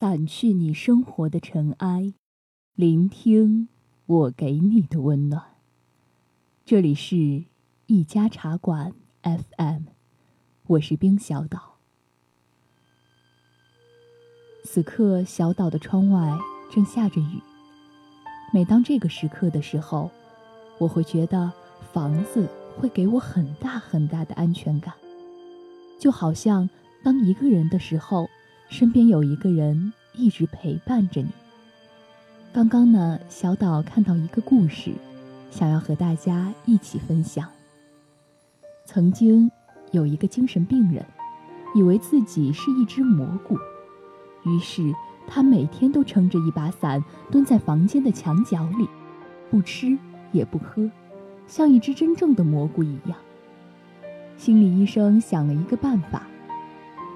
掸去你生活的尘埃，聆听我给你的温暖。这里是一家茶馆 FM，我是冰小岛。此刻，小岛的窗外正下着雨。每当这个时刻的时候，我会觉得房子会给我很大很大的安全感，就好像当一个人的时候，身边有一个人一直陪伴着你。刚刚呢，小岛看到一个故事，想要和大家一起分享。曾经有一个精神病人，以为自己是一只蘑菇，于是。他每天都撑着一把伞，蹲在房间的墙角里，不吃也不喝，像一只真正的蘑菇一样。心理医生想了一个办法。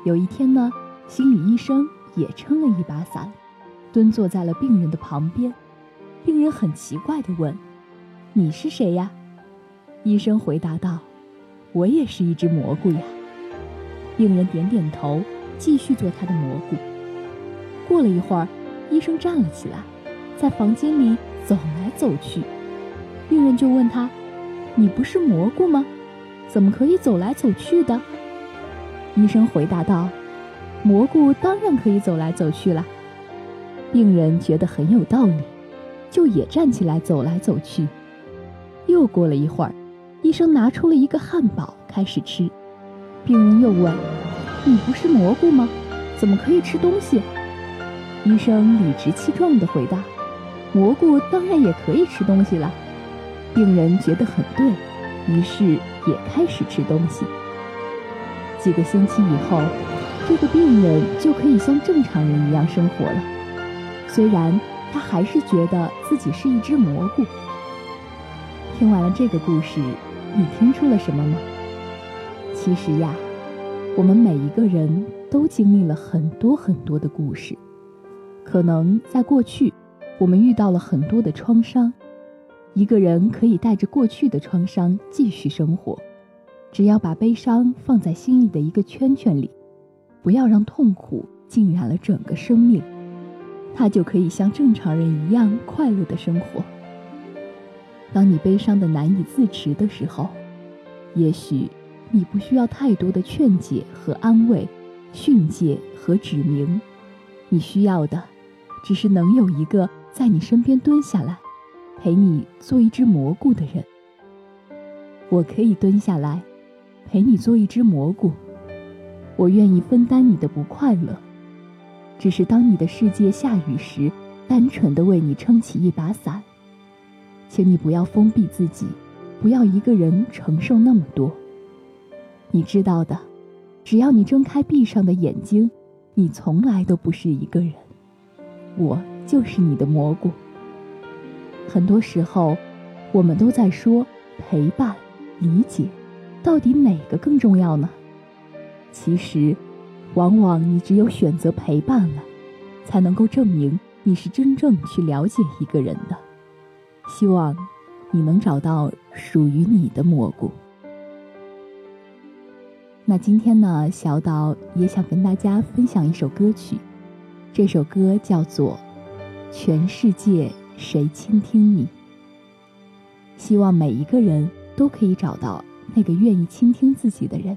有一天呢，心理医生也撑了一把伞，蹲坐在了病人的旁边。病人很奇怪地问：“你是谁呀？”医生回答道：“我也是一只蘑菇呀。”病人点点头，继续做他的蘑菇。过了一会儿，医生站了起来，在房间里走来走去。病人就问他：“你不是蘑菇吗？怎么可以走来走去的？”医生回答道：“蘑菇当然可以走来走去了。”病人觉得很有道理，就也站起来走来走去。又过了一会儿，医生拿出了一个汉堡开始吃。病人又问：“你不是蘑菇吗？怎么可以吃东西？”医生理直气壮地回答：“蘑菇当然也可以吃东西了。”病人觉得很对，于是也开始吃东西。几个星期以后，这个病人就可以像正常人一样生活了。虽然他还是觉得自己是一只蘑菇。听完了这个故事，你听出了什么吗？其实呀，我们每一个人都经历了很多很多的故事。可能在过去，我们遇到了很多的创伤。一个人可以带着过去的创伤继续生活，只要把悲伤放在心里的一个圈圈里，不要让痛苦浸染了整个生命，他就可以像正常人一样快乐的生活。当你悲伤的难以自持的时候，也许你不需要太多的劝解和安慰、训诫和指明，你需要的。只是能有一个在你身边蹲下来，陪你做一只蘑菇的人。我可以蹲下来，陪你做一只蘑菇。我愿意分担你的不快乐。只是当你的世界下雨时，单纯的为你撑起一把伞。请你不要封闭自己，不要一个人承受那么多。你知道的，只要你睁开闭上的眼睛，你从来都不是一个人。我就是你的蘑菇。很多时候，我们都在说陪伴、理解，到底哪个更重要呢？其实，往往你只有选择陪伴了，才能够证明你是真正去了解一个人的。希望你能找到属于你的蘑菇。那今天呢，小岛也想跟大家分享一首歌曲。这首歌叫做《全世界谁倾听你》，希望每一个人都可以找到那个愿意倾听自己的人。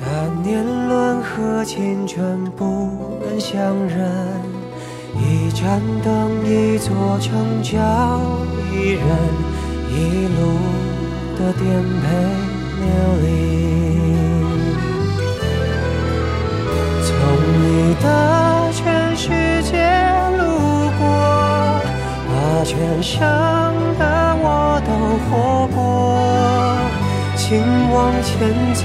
但年轮和青春不能相认，一盏灯，一座城郊，一人一路的颠沛流离。从你的全世界路过，把全盛的我都活过。请往前走，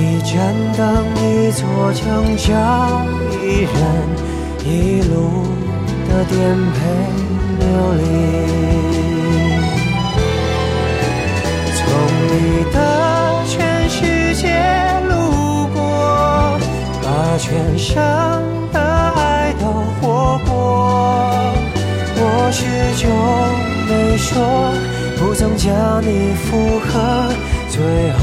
一盏灯，一座城郊，一人一路的颠沛。流离，从你的全世界路过，把全生的爱都活过。我始终没说，不曾将你附和，最后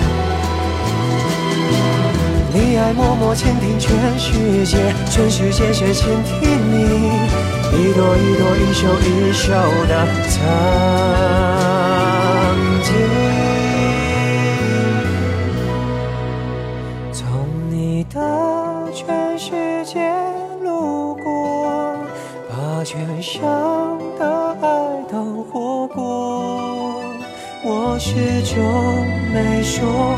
默默倾听全世界，全世界却倾听你，一朵一朵，一首一首的曾经。从你的全生的爱都活过，我始终没说，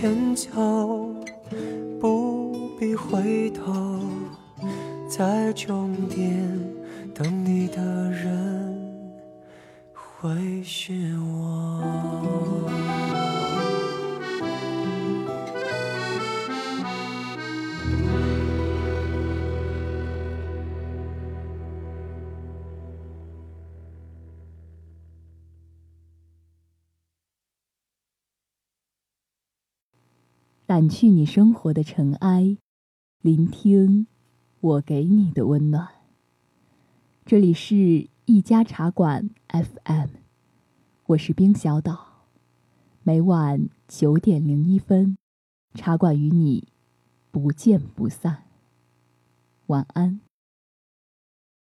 前走，不必回头。在终点等你的人会是我。掸去你生活的尘埃，聆听我给你的温暖。这里是一家茶馆 FM，我是冰小岛。每晚九点零一分，茶馆与你不见不散。晚安。